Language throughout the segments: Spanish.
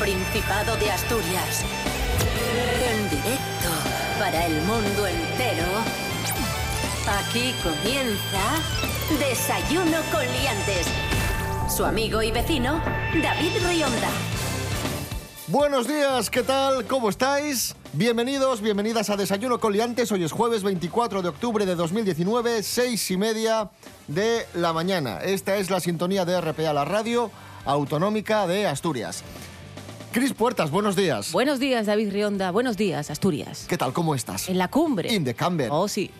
Principado de Asturias. En directo para el mundo entero. Aquí comienza Desayuno con Liantes. Su amigo y vecino, David Rionda. Buenos días, ¿qué tal? ¿Cómo estáis? Bienvenidos, bienvenidas a Desayuno con Liantes. Hoy es jueves 24 de octubre de 2019, seis y media de la mañana. Esta es la sintonía de RPA, la radio autonómica de Asturias. Cris Puertas, buenos días. Buenos días, David Rionda. Buenos días, Asturias. ¿Qué tal? ¿Cómo estás? En la cumbre. In the camber. Oh, sí.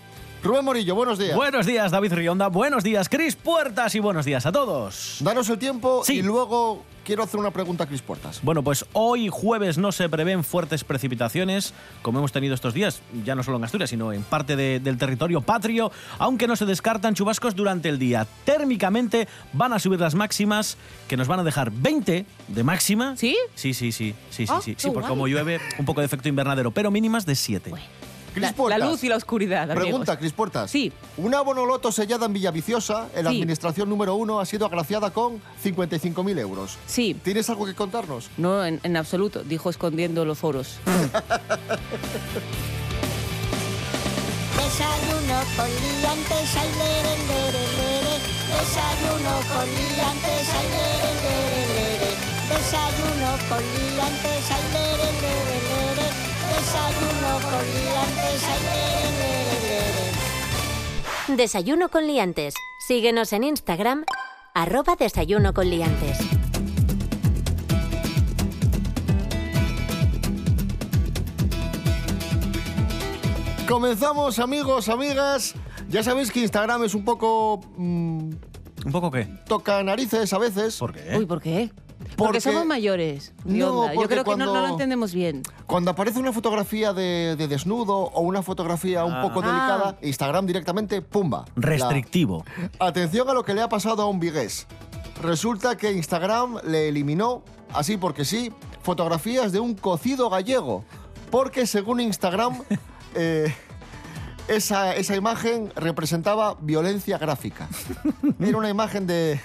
Rubén Morillo, buenos días. Buenos días, David Rionda. Buenos días, Cris Puertas. Y buenos días a todos. Danos el tiempo Sí. y luego quiero hacer una pregunta a Cris Puertas. Bueno, pues hoy jueves no se prevén fuertes precipitaciones, como hemos tenido estos días, ya no solo en Asturias, sino en parte de- del territorio patrio, aunque no se descartan chubascos durante el día. Térmicamente van a subir las máximas, que nos van a dejar 20 de máxima. ¿Sí? Sí, sí, sí, sí, sí, Ah, sí, sí, porque como llueve, un poco de efecto invernadero, pero mínimas de 7. Cris La, la luz y la oscuridad. amigos. Pregunta, Cris Puertas. Sí. Una bonoloto sellada en Villaviciosa, en la Sí. administración número uno, ha sido agraciada con 55.000 euros. Sí. ¿Tienes algo que contarnos? No, en, en absoluto. Dijo escondiendo los foros. Desayuno con liantes, ay, lere, lere, lere. Desayuno con liantes, ay, lere, lere, lere. Desayuno con liantes, ay, lere, lere, lere. Desayuno con liantes, ay, lere, lere, lere. Desayuno con liantes. Síguenos en Instagram, arroba desayuno con liantes. Comenzamos, amigos, amigas. Ya sabéis que Instagram es un poco. mm, ¿Un poco qué? toca narices a veces. ¿Por qué? Uy, ¿por qué? Porque- Porque somos mayores. No. Yo creo que no, no lo entendemos bien. Cuando aparece una fotografía de, de desnudo o una fotografía un Ah. poco Ah. delicada, Instagram directamente, pumba. Restrictivo. La- Atención a lo que le ha pasado a un vigués. Resulta que Instagram le eliminó, así porque sí, fotografías de un cocido gallego. Porque según Instagram, eh, esa, esa imagen representaba violencia gráfica. Era una imagen de,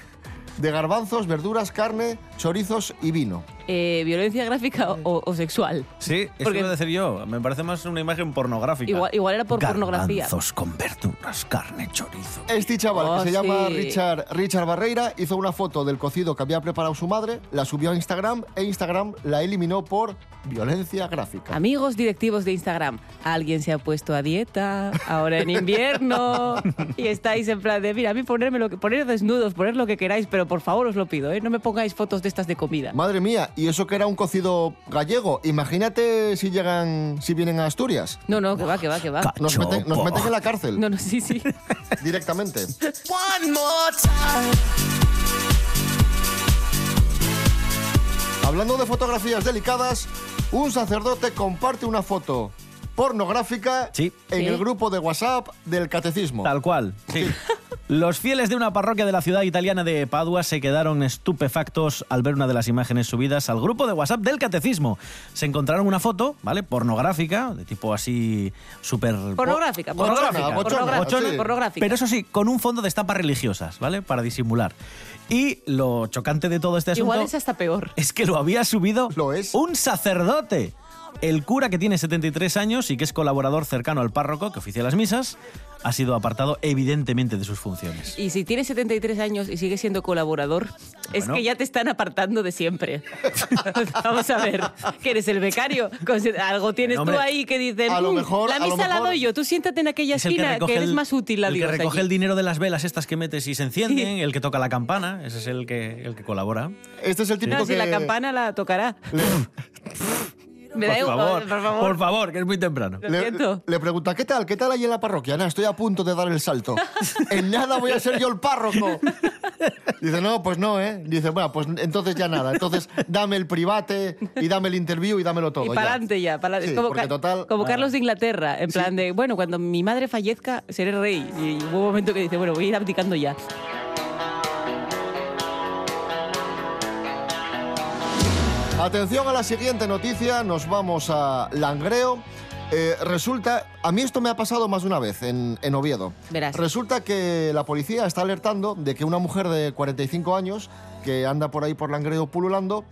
de garbanzos, verduras, carne, chorizos y vino. Eh, ¿Violencia gráfica o, o sexual? Sí, eso Porque- iba a decir yo. Me parece más una imagen pornográfica. Igual, igual era por pornografía. Garbanzos con verduras, carne, chorizo. Este chaval Oh, que se llama sí. Richard, Richard Barreira hizo una foto del cocido que había preparado su madre, la subió a Instagram e Instagram la eliminó por violencia gráfica. Amigos directivos de Instagram, alguien se ha puesto a dieta ahora en invierno y estáis en plan de, mira, a mí ponerme lo que, poner desnudos, poner lo que queráis, pero por favor os lo pido, ¿eh? no me pongáis fotos de estas de comida. Madre mía, y eso que era un cocido gallego. Imagínate si llegan, si vienen a Asturias. No, no, que va, que va, que va. Nos meten, nos meten en la cárcel No, no, sí, sí. directamente. Hablando de fotografías delicadas, un sacerdote comparte una foto pornográfica Sí. en Sí. el grupo de WhatsApp del catecismo. Tal cual, sí. Los fieles de una parroquia de la ciudad italiana de Padua se quedaron estupefactos al ver una de las imágenes subidas al grupo de WhatsApp del catecismo. Se encontraron una foto, ¿vale? Pornográfica, de tipo así súper... Pornográfica, pornográfica, bochona, pornográfica, sí. pornográfica. Pero eso sí, con un fondo de estampas religiosas, ¿vale? Para disimular. Y lo chocante de todo este asunto... Igual es hasta peor. es que lo había subido Lo es. un sacerdote. El cura que tiene 73 años y que es colaborador cercano al párroco que oficia las misas, ha sido apartado evidentemente de sus funciones. Y si tienes 73 años y sigues siendo colaborador, es Bueno. que ya te están apartando de siempre. Vamos a ver, que eres el becario. Algo tienes Hombre, tú ahí que dices, a lo "Mm, mejor- la a lo misa la mejor- doy yo, tú siéntate en aquella Es el esquina, que, recoge eres el- más útil a el Dios que recoge allí". el dinero de las velas estas que metes y se encienden, el que toca la campana, ese es el que, el que colabora. Este es el típico No, si que... la campana la tocará. Me da por, igual, favor, por favor. por favor, que es muy temprano. Lo Le, siento. le pregunta, ¿qué tal? ¿Qué tal ahí en la parroquia? Nada, estoy a punto de dar el salto. en nada voy a ser yo el párroco. Dice, no, pues no, ¿eh? Dice, bueno, pues entonces ya nada. Entonces dame el private y dame el interview y dámelo todo. Y para adelante ya. para Sí, como porque Ca- total- como Ah. Carlos de Inglaterra, en Sí. plan de, bueno, cuando mi madre fallezca, seré rey. Y hubo un momento que dice, bueno, voy a ir abdicando ya. Atención a la siguiente noticia, nos vamos a Langreo. Eh, resulta, a mí esto me ha pasado más de una vez en, en Oviedo. Verás. Resulta que la policía está alertando de que una mujer de 45 años que anda por ahí por Langreo pululando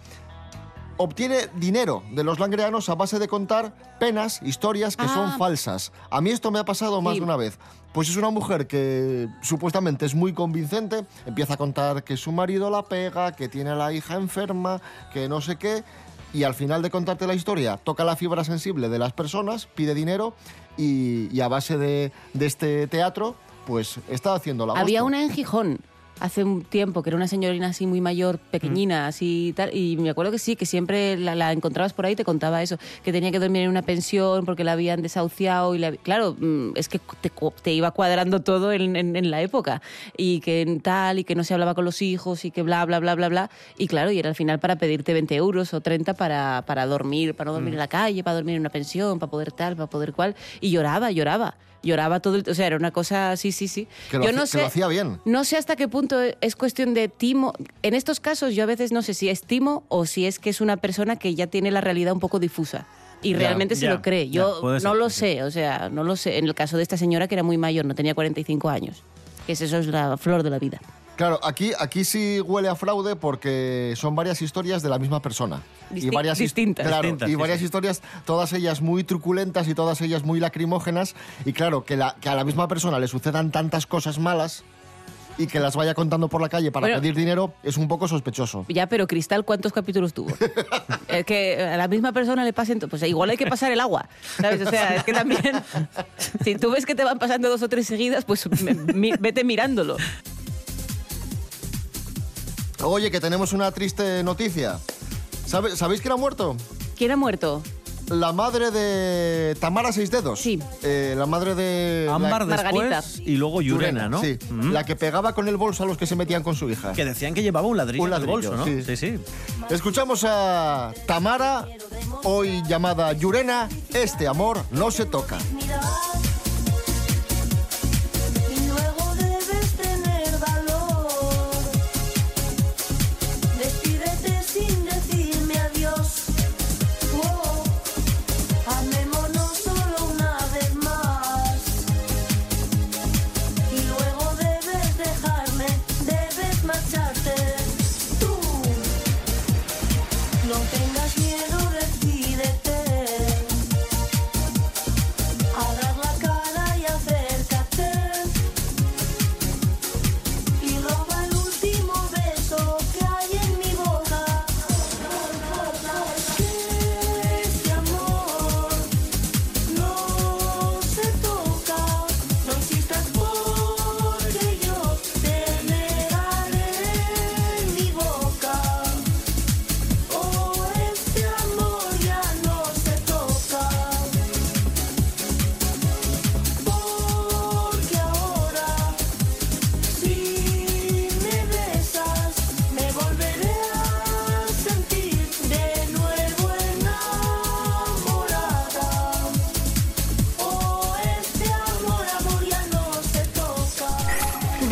obtiene dinero de los langreanos a base de contar penas, historias que son Ah. falsas. A mí esto me ha pasado más Sí. de una vez. Pues es una mujer que supuestamente es muy convincente, empieza a contar que su marido la pega, que tiene a la hija enferma, que no sé qué, y al final de contarte la historia toca la fibra sensible de las personas, pide dinero y, y a base de, de este teatro, pues está haciendo la Había una en Gijón hace un tiempo que era una señorina así muy mayor, pequeñina, así y tal, y me acuerdo que sí, que siempre la, la encontrabas por ahí y te contaba eso, que tenía que dormir en una pensión porque la habían desahuciado y la- claro, mm, es que te, te iba cuadrando todo en, en- en la época y que tal y que no se hablaba con los hijos y que bla, bla, bla, bla, bla, y claro, y era al final para pedirte 20 euros o 30 para, para dormir, para no dormir en la calle, para dormir en una pensión, para poder tal, para poder cual, y lloraba, lloraba. Lloraba todo el... O sea, era una cosa... Sí, sí, sí. Que lo Yo no que sé, lo hacía bien. No sé hasta qué punto es cuestión de timo. En estos casos yo a veces no sé si es timo o si es que es una persona que ya tiene la realidad un poco difusa. Y Ya, realmente se ya, lo cree. Yo no ser, lo sí. sé, o sea, no lo sé. En el caso de esta señora que era muy mayor, no tenía 45 años. Que es eso es la flor de la vida. Claro, aquí, aquí sí huele a fraude porque son varias historias de la misma persona. Disti- varias distintas. Claro, Distintas, y sí, varias sí. historias, todas ellas muy truculentas y todas ellas muy lacrimógenas. Y claro, que, la, que a la misma persona le sucedan tantas cosas malas y que las vaya contando por la calle para Bueno. pedir dinero es un poco sospechoso. Ya, pero Cristal, ¿cuántos capítulos tuvo? es que a la misma persona le pasen... Pues igual hay que pasar el agua, ¿sabes? O sea, es que también... Si tú ves que te van pasando dos o tres seguidas, pues me- mi- vete mirándolo. Oye, que tenemos una triste noticia. ¿Sabe- ¿Sabéis quién ha muerto? ¿Quién ha muerto? La madre de Tamara Seis Dedos. Sí. Eh, la madre de... la- Ámbar Margarita. después y luego Yurena, ¿no? Sí, Mm. la que pegaba con el bolso a los que se metían con su hija. Que decían que llevaba un ladrillo, Un en el ladrillo, bolso, ¿no? sí. sí. sí. Escuchamos a Tamara, hoy llamada Yurena, Este amor no se toca.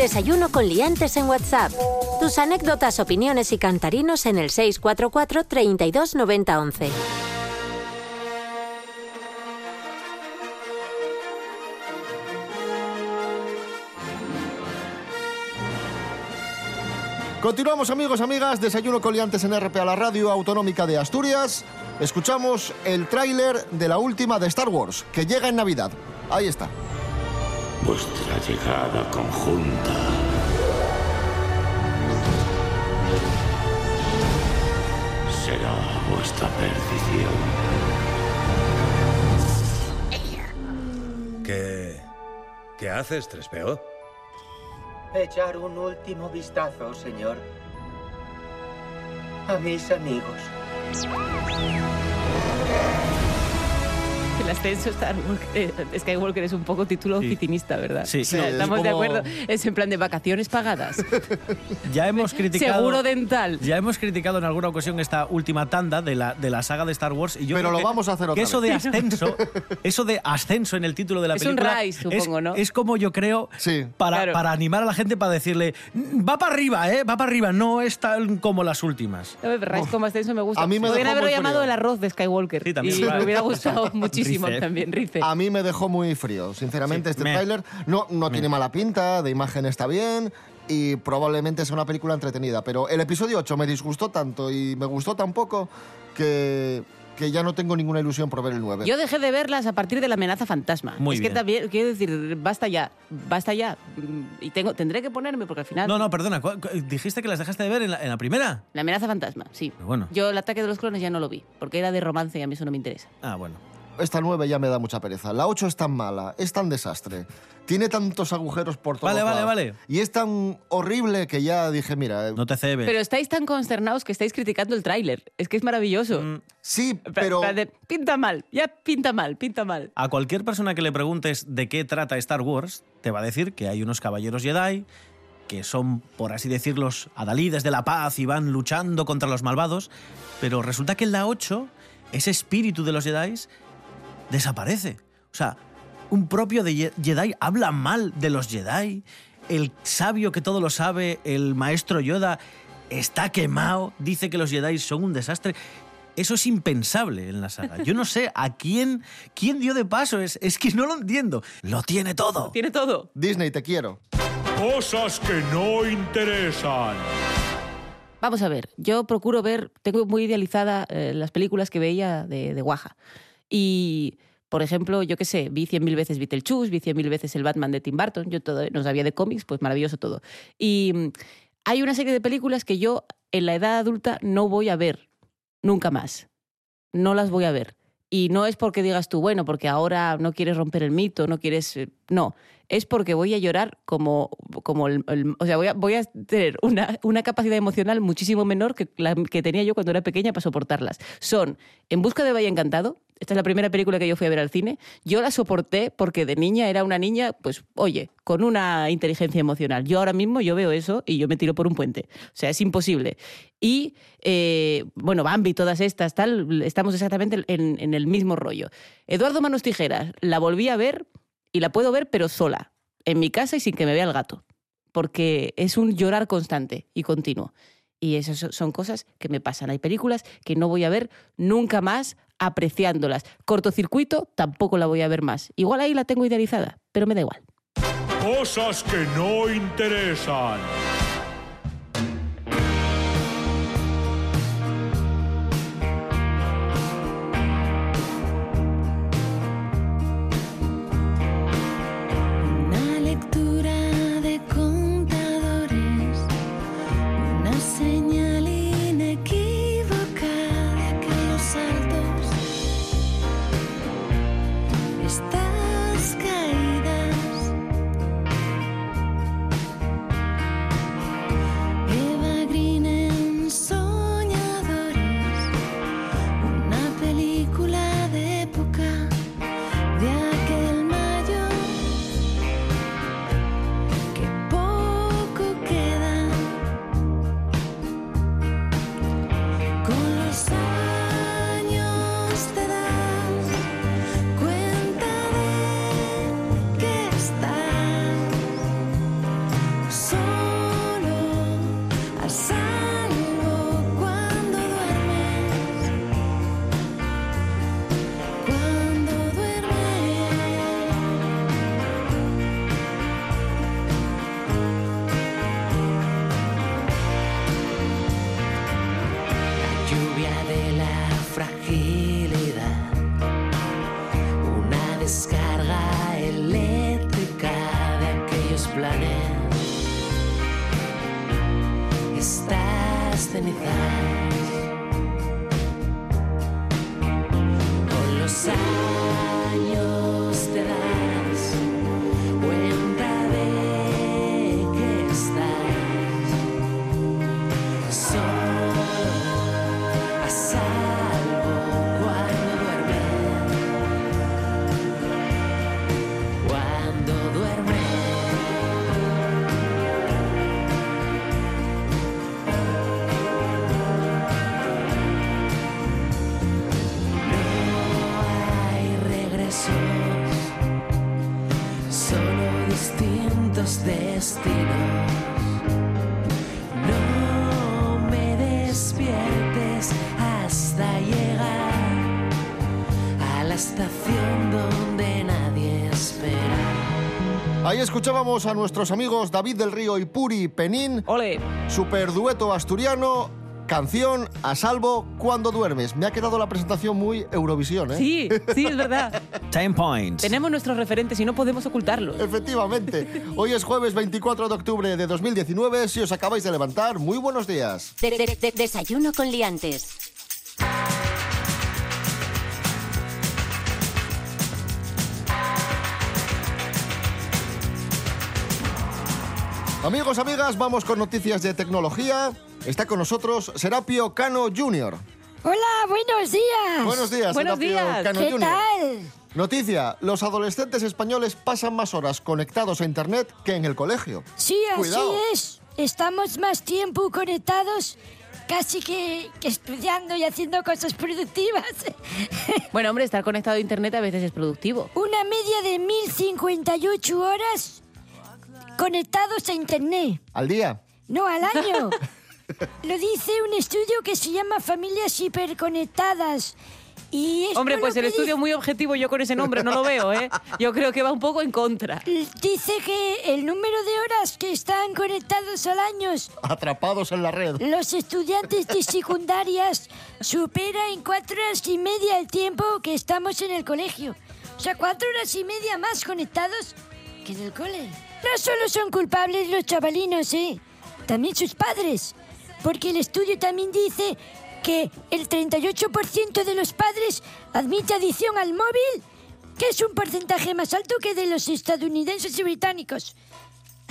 Desayuno con liantes en WhatsApp. Tus anécdotas, opiniones y cantarinos en el 644 32 90 11. Continuamos amigos, amigas, desayuno coliantes en RP a la radio autonómica de Asturias. Escuchamos el tráiler de la última de Star Wars, que llega en Navidad. Ahí está. Vuestra llegada conjunta será vuestra perdición. ¿Qué. ¿Qué haces, Trespeo? Echar un último vistazo, señor. A mis amigos. El ascenso Star Walker- eh, Skywalker es un poco título Sí. oficinista, ¿verdad? Sí. Sí, No, es estamos de como- acuerdo. Es en plan de vacaciones pagadas. Ya hemos criticado. Seguro dental. Ya hemos criticado en alguna ocasión esta última tanda de la, de la saga de Star Wars. Y yo Pero lo que- vamos a hacer otra que eso vez. de ascenso, eso de ascenso en el título de la Es un película. rise, supongo, ¿no? Es como yo creo Sí. para, Claro. para animar a la gente para decirle va para arriba, eh, va para arriba, no es tan como las últimas. No, Rise como ascenso me gusta. A mí me Podrían dejó haberlo llamado el arroz de Skywalker. Sí, también. Y me hubiera gustado muchísimo Rife. también, Rife. A mí me dejó muy frío, sinceramente. Sí, Este me- tráiler no, no tiene mala pinta, de imagen está bien, y probablemente sea una película entretenida. Pero el episodio 8 me disgustó tanto y me gustó tan poco que, que ya no tengo ninguna ilusión por ver el 9. Yo dejé de verlas a partir de la amenaza fantasma. Muy es bien. que también, quiero decir, basta ya, basta ya. Y tengo, tendré que ponerme porque al final... No, no, perdona. ¿cu- cu- ¿Dijiste que las dejaste de ver en la, en la primera? La amenaza fantasma, sí. Bueno. Yo el ataque de los clones ya no lo vi, porque era de romance y a mí eso no me interesa. Ah, bueno. Esta 9 ya me da mucha pereza. La 8 es tan mala, es tan desastre. Tiene tantos agujeros por todos Vale, vale, lados. vale. Y es tan horrible que ya dije, mira... eh, No te cebes. Pero estáis tan consternados que estáis criticando el tráiler. Es que es maravilloso. Mm, Sí, pero... pinta mal, ya pinta mal, pinta mal. A cualquier persona que le preguntes de qué trata Star Wars, te va a decir que hay unos caballeros Jedi que son, por así decirlo, los adalides de la paz y van luchando contra los malvados, pero resulta que en la 8 ese espíritu de los Jedi desaparece. O sea, un propio de Jedi habla mal de los Jedi, el sabio que todo lo sabe, el maestro Yoda, está quemado, dice que los Jedi son un desastre. Eso es impensable en la saga. Yo no sé a quién, quién dio de paso. Es, es que no lo entiendo. Lo tiene todo. Tiene todo. Disney, te quiero. Cosas que no interesan. Vamos a ver, yo procuro ver, tengo muy idealizada eh, las películas que veía de, de Guaja. Y, por ejemplo, yo qué sé, vi cien mil veces Beetlejuice, vi cien mil veces el Batman de Tim Burton, yo todo, no sabía de cómics, pues maravilloso todo. Y mm, hay una serie de películas que yo en la edad adulta no voy a ver, nunca más. No las voy a ver. Y no es porque digas tú, bueno, porque ahora no quieres romper el mito, no quieres... eh, No, es porque voy a llorar como, como O sea, voy a, voy a tener una, una capacidad emocional muchísimo menor que la que tenía yo cuando era pequeña para soportarlas. Son En busca de Valle Encantado. Esta es la primera película que yo fui a ver al cine. Yo la soporté porque de niña era una niña, pues, oye, con una inteligencia emocional. Yo ahora mismo yo veo eso y yo me tiro por un puente. O sea, es imposible. Y, eh, bueno, Bambi, todas estas, tal, estamos exactamente en, en el mismo rollo. Eduardo Manos Tijeras, la volví a ver y la puedo ver, pero sola, en mi casa y sin que me vea el gato. Porque es un llorar constante y continuo. Y esas so- son cosas que me pasan. Hay películas que no voy a ver nunca más apreciándolas. Cortocircuito tampoco la voy a ver más. Igual ahí la tengo idealizada, pero me da igual. Cosas que no interesan. Fragilidad, una descarga eléctrica de aquellos planes, estas cenizas, Ahí escuchábamos a nuestros amigos David del Río y Puri Penín. Ole. Super dueto asturiano. Canción a salvo cuando duermes. Me ha quedado la presentación muy Eurovisión, ¿eh? Sí, sí, es verdad. 10 points. Tenemos nuestros referentes y no podemos ocultarlos. Efectivamente. Hoy es jueves 24 de octubre de 2019. Si os acabáis de levantar, muy buenos días. De- de- de- desayuno con liantes. Amigos, amigas, vamos con noticias de tecnología. Está con nosotros Serapio Cano Jr. Hola, buenos días. Buenos días, Buenos Serapio días. Cano ¿Qué Jr. tal? Noticia, los adolescentes españoles pasan más horas conectados a Internet que en el colegio. Sí, así es. Estamos más tiempo conectados, casi que, que estudiando y haciendo cosas productivas. Bueno, hombre, estar conectado a internet a veces es productivo. Una media de 1058 horas conectados a Internet. Al día. No, al año. Lo dice un estudio que se llama Familias Hiperconectadas. Y Hombre, pues el estudio muy objetivo, yo con ese nombre no lo veo, ¿eh? Yo creo que va un poco en contra. Dice que el número de horas que están conectados al año Atrapados en la red. Los estudiantes de secundarias supera en cuatro horas y media el tiempo que estamos en el colegio. O sea, cuatro horas y media más conectados que en el cole. No solo son culpables los chavalinos, ¿eh? También sus padres. Porque el estudio también dice que el 38% de los padres admite adicción al móvil, que es un porcentaje más alto que de los estadounidenses y británicos.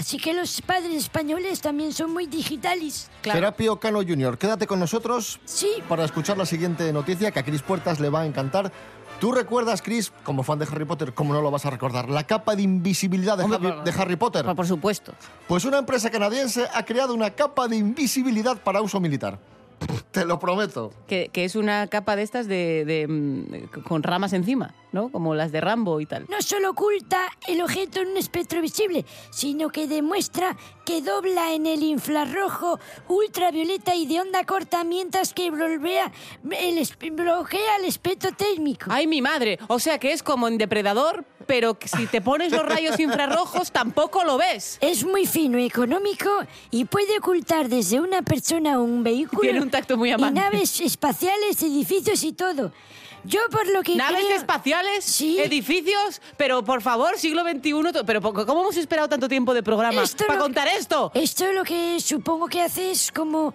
Así que los padres españoles también son muy digitales. Serapio Cano Jr., quédate con nosotros Sí. para escuchar la siguiente noticia que a Chris Puertas le va a encantar. ¿Tú recuerdas, Chris, como fan de Harry Potter, cómo no lo vas a recordar, la capa de invisibilidad de, Hombre, Harry, de Harry Potter? Por supuesto. Pues una empresa canadiense ha creado una capa de invisibilidad para uso militar. Te lo prometo. Que, que es una capa de estas de, de, mm, con ramas encima, ¿no? Como las de Rambo y tal. No solo oculta el objeto en un espectro visible, sino que demuestra que dobla en el infrarrojo ultravioleta y de onda corta mientras que bloquea el, bloquea el espectro térmico. ¡Ay, mi madre! O sea que es como en Depredador, pero si te pones los rayos infrarrojos tampoco lo ves. Es muy fino, económico y puede ocultar desde una persona o un vehículo Tiene un tacto muy y amante. naves espaciales, edificios y todo. Yo por lo que Naves creo- espaciales, Sí. edificios, pero por favor, siglo XXI, pero ¿cómo hemos esperado tanto tiempo de programa Esto para lo- contar esto? Esto lo que supongo que hace es como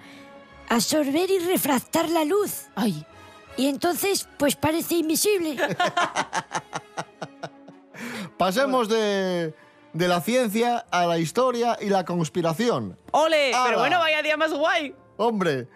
absorber y refractar la luz. Ay, Y entonces, pues parece invisible. Pasemos de, de la ciencia a la historia y la conspiración. ¡ole! ¡Hala! Pero bueno, vaya día más guay. Hombre,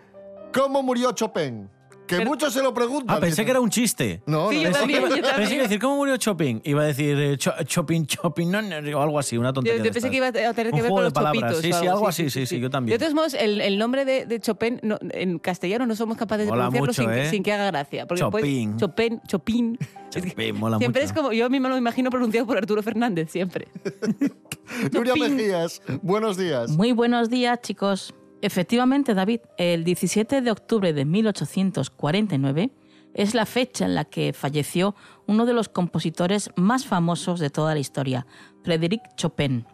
¿cómo murió Chopin? Que Pero- muchos se lo preguntan. Ah, pensé que era un chiste. No, Sí, no, yo no. Pensé que, también, iba, yo también. pensé que decir, ¿cómo murió Chopin? Iba a decir eh, Cho- Chopin, Chopin, no, no, o algo así, una Yo, tontería. yo de pensé que iba a tener Un que ver juego con de los palabras. chopitos. Sí, sí, algo así, sí, sí, yo también. De todos modos, el, el nombre de, de Chopin no, en castellano no somos capaces de Mola pronunciarlo mucho, sin, que- ¿eh? sin que haga gracia. Porque Chopin. Chopin. Chopin. Chopin, mola siempre mucho. es como, yo a mí me lo imagino pronunciado por Arturo Fernández, siempre. Nuria. Mejías, buenos días. Muy buenos días, chicos. Efectivamente, David, el 17 de octubre de 1849 es la fecha en la que falleció uno de los compositores más famosos de toda la historia, Frédéric Chopin.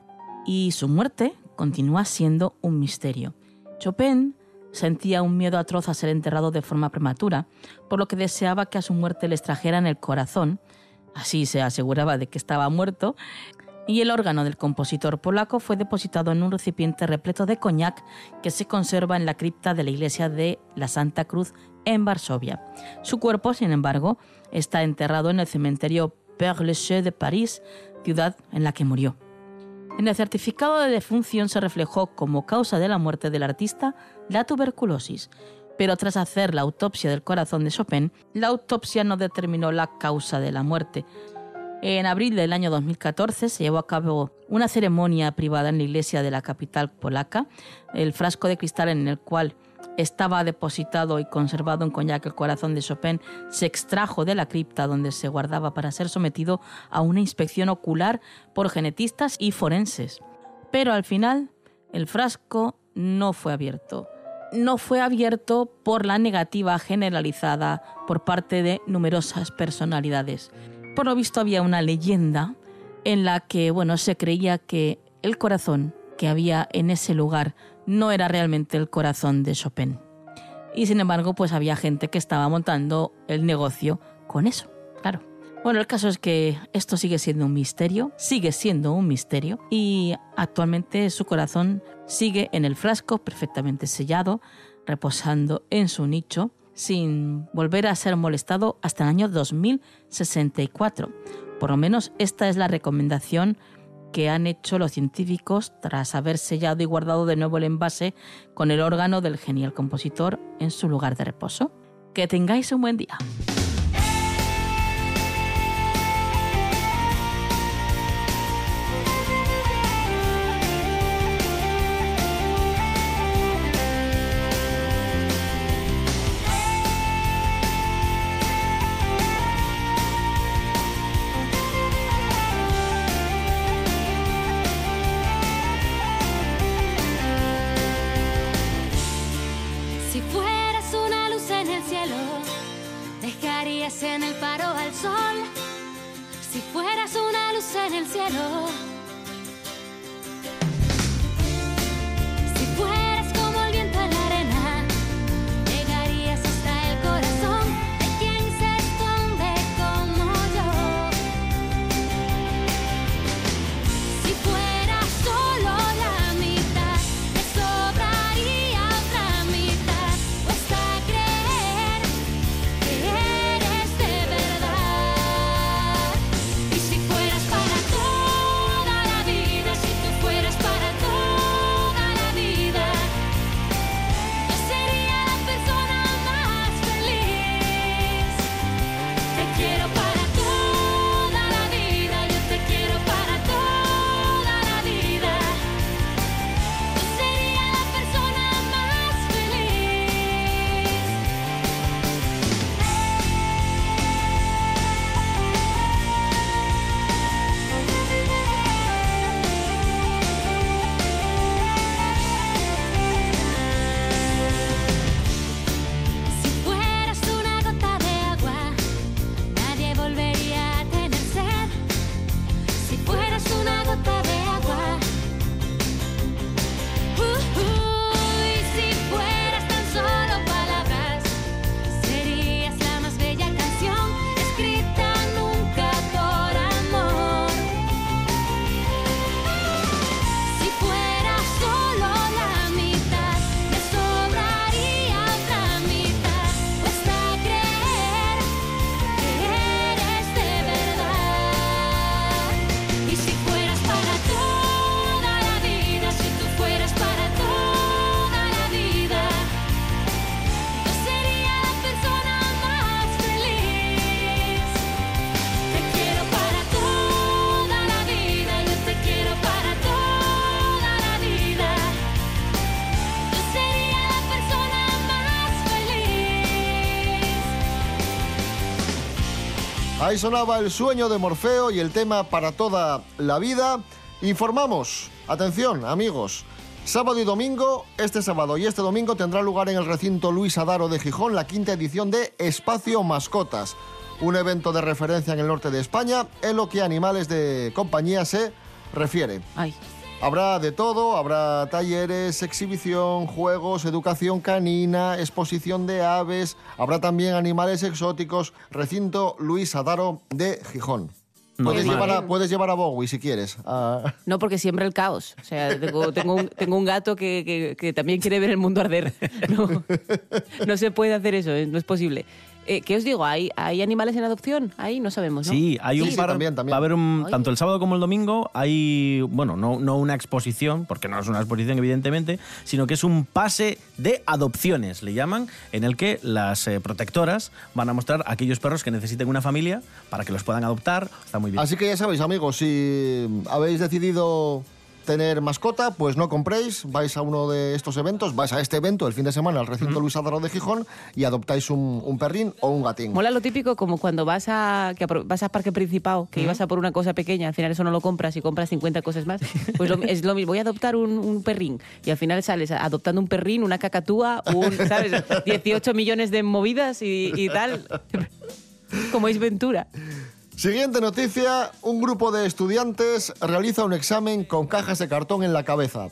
Y su muerte continúa siendo un misterio. Chopin sentía un miedo atroz a ser enterrado de forma prematura, por lo que deseaba que a su muerte le extrajeran el corazón, así se aseguraba de que estaba muerto, y el órgano del compositor polaco fue depositado en un recipiente repleto de coñac que se conserva en la cripta de la iglesia de la Santa Cruz en Varsovia. Su cuerpo, sin embargo, está enterrado en el cementerio Père Lachaise de París, ciudad en la que murió. En el certificado de defunción se reflejó como causa de la muerte del artista la tuberculosis, pero tras hacer la autopsia del corazón de Chopin, la autopsia no determinó la causa de la muerte. En abril del año 2014 se llevó a cabo una ceremonia privada en la iglesia de la capital polaca. El frasco de cristal en el cual estaba depositado y conservado en coñac el corazón de Chopin se extrajo de la cripta donde se guardaba para ser sometido a una inspección ocular por genetistas y forenses. Pero al final el frasco no fue abierto. No fue abierto por la negativa generalizada por parte de numerosas personalidades. Por lo visto había una leyenda en la que, bueno, se creía que el corazón que había en ese lugar no era realmente el corazón de Chopin. Y sin embargo, pues había gente que estaba montando el negocio con eso, claro. Bueno, el caso es que esto sigue siendo un misterio, sigue siendo un misterio y actualmente su corazón sigue en el frasco perfectamente sellado, reposando en su nicho, sin volver a ser molestado hasta el año 2064. Por lo menos esta es la recomendación que han hecho los científicos tras haber sellado y guardado de nuevo el envase con el órgano del genial compositor en su lugar de reposo. Que tengáis un buen día. Ahí sonaba el sueño de Morfeo y el tema para toda la vida. Informamos, atención amigos, sábado y domingo, este sábado y este domingo tendrá lugar en el recinto Luis Adaro de Gijón la quinta edición de Espacio Mascotas, un evento de referencia en el norte de España en lo que animales de compañía se refiere. Habrá de todo, habrá talleres, exhibición, juegos, educación canina, exposición de aves, habrá también animales exóticos, recinto Luis Adaro de Gijón. Puedes llevar, a, puedes llevar a Bowie si quieres. a- No, porque siembra el caos. O sea, tengo, tengo un, tengo un gato que, que- que también quiere ver el mundo arder. No, no se puede hacer eso, eh, no es posible. Eh, ¿Qué os digo? ¿Hay, ¿Hay animales en adopción? Ahí no sabemos, ¿no? Sí, hay un Sí, par. también, también. Va a haber un. Oye. Tanto el sábado como el domingo hay. Bueno, no, no una exposición, porque no es una exposición, evidentemente, sino que es un pase de adopciones, le llaman, en el que las eh, protectoras van a mostrar a aquellos perros que necesiten una familia para que los puedan adoptar. Está muy bien. Así que ya sabéis, amigos, si habéis decidido tener mascota, pues no compréis, vais a uno de estos eventos, vais a este evento el fin de semana al recinto Luis Adaro de Gijón y adoptáis un, un perrín o un gatín. Mola lo típico como cuando vas a, que vas a Parque Principado, que ibas a por una cosa pequeña, al final eso no lo compras y compras 50 cosas más. Pues lo- es lo mismo, voy a adoptar un, un perrín y al final sales adoptando un perrín, una cacatúa, un, ¿sabes? 18 millones de movidas y, y tal. Como es Ventura. Siguiente noticia, un grupo de estudiantes realiza un examen con cajas de cartón en la cabeza.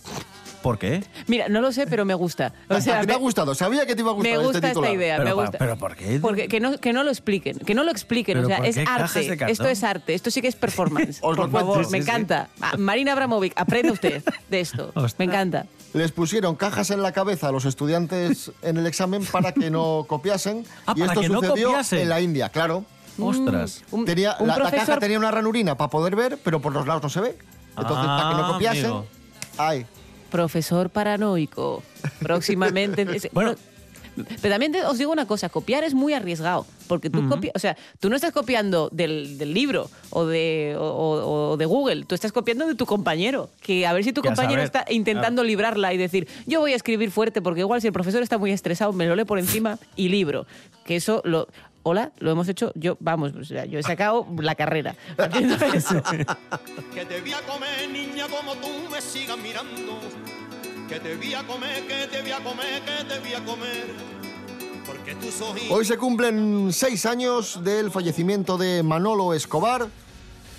¿Por qué? Mira, no lo sé, pero me gusta. O sea, te me, ha gustado, sabía que te iba a gustar me gusta este esta titular. idea, me Pero, gusta. pero ¿por qué? Porque que no, que no lo expliquen, que no lo expliquen, ¿Pero o sea, es arte. Esto es arte, esto sí que es performance. Por favor, me sí, encanta. Ah, Marina Abramovic, aprenda usted de esto. Me encanta. Les pusieron cajas en la cabeza a los estudiantes en el examen para que no copiasen. Ah, y para esto que no sucedió copiasen. en la India, claro. Ostras. Un- Tenía, un la, la caja tenía una ranurina para poder ver, pero por los lados no se ve. Entonces, para que no Ah, copiasen, ay, Profesor paranoico. Próximamente. Bueno. Pero también te- os digo una cosa, copiar es muy arriesgado, porque tú copias, o sea, tú no estás copiando del, del libro o de, o, o- o de Google, tú estás copiando de tu compañero, que a ver si tu compañero saber, está intentando librarla y decir, yo voy a escribir fuerte, porque igual si el profesor está muy estresado, me lo lee por encima y libro. Que eso lo... Hola, lo hemos hecho yo, vamos, o sea, yo he sacado la carrera. eso. Que te voy a comer, niña, como tú me sigas mirando. Que te voy a comer, que te voy a comer, que te voy a comer. Porque tú sos Hoy se cumplen seis años del fallecimiento de Manolo Escobar.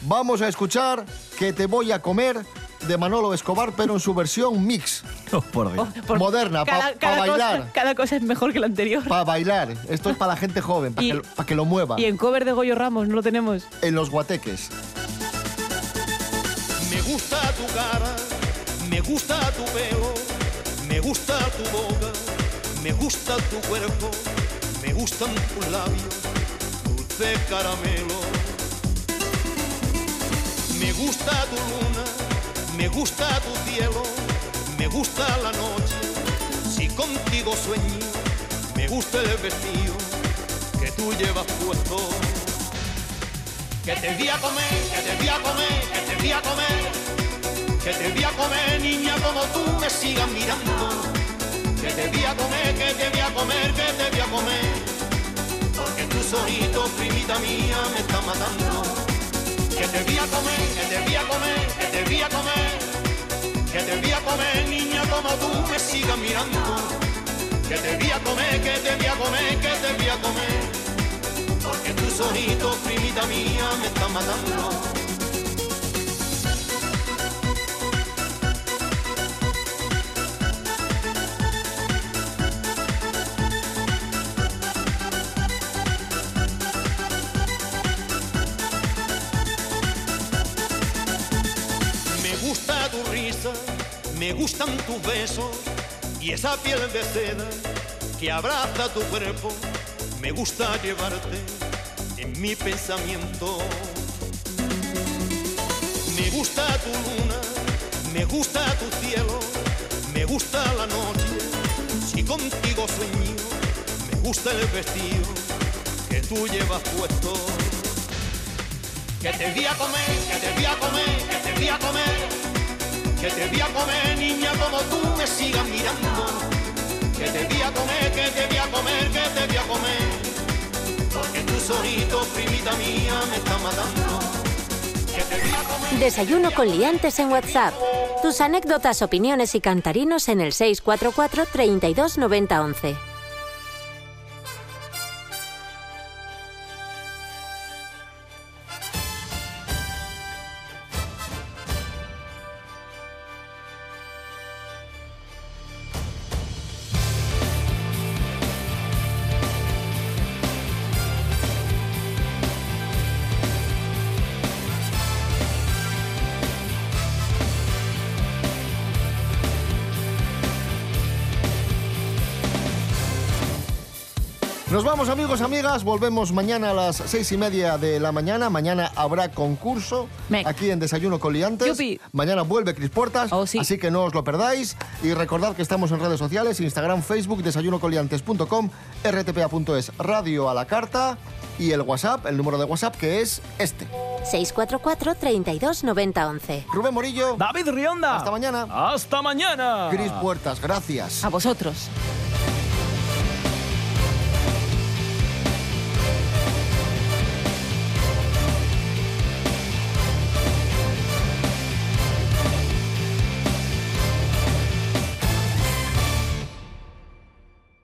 Vamos a escuchar Que te voy a comer de Manolo Escobar, pero en su versión mix. Oh, por Dios. Por- Moderna, para bailar. Cosa, cada cosa es mejor que la anterior. Para bailar. Esto es para la gente joven, para Y- que, pa' que lo mueva. Y en cover de Goyo Ramos no lo tenemos. En los guateques. Me gusta tu cara, me gusta tu pelo, me gusta tu boca, me gusta tu cuerpo, me gustan tus labios, dulce caramelo. Me gusta tu luna, me gusta tu cielo, me gusta la noche, si contigo sueño, me gusta el vestido que tú llevas puesto. Que te voy a comer, que te voy a comer, que te voy a comer. Que te voy a comer, niña, como tú me sigas mirando. Que te voy a comer, que te voy a comer, que te voy a comer. Porque tus ojitos, primita mía, me están matando. Te voy a comer, que te voy a comer, que te voy a comer. Que te voy a comer, niña, como tú me sigas mirando. Que te voy a comer, que te voy a comer, que te voy a comer. Porque tus ojitos, primita mía, me están matando. Gustan tus besos y esa piel de seda que abraza tu cuerpo. Me gusta llevarte en mi pensamiento. Me gusta tu luna, me gusta tu cielo, me gusta la noche. Si contigo sueño, me gusta el vestido que tú llevas puesto. Que te voy a comer, que te voy a comer, que te voy a comer. Que te voy a comer, niña, como tú me sigas mirando. Que te voy a comer, que te voy a comer, que te voy a comer. Porque tus ojitos, primita mía, me están matando. Que te voy a comer. Desayuno con liantes en WhatsApp. Tus anécdotas, opiniones y cantarinos en el 644 32 90 11. Nos vamos amigos, amigas, volvemos mañana a las seis y media de la mañana. Mañana habrá concurso aquí en Desayuno con Liantes. Mañana vuelve Cris Puertas, así que no os lo perdáis. Y recordad que estamos en redes sociales, Instagram, Facebook, desayunocoliantes.com, rtpa.es, radio a la carta y el WhatsApp, el número de WhatsApp que es este. 644 32 90 11. Rubén Morillo. David Rionda. Hasta mañana. Hasta mañana. Cris Puertas, gracias. A vosotros.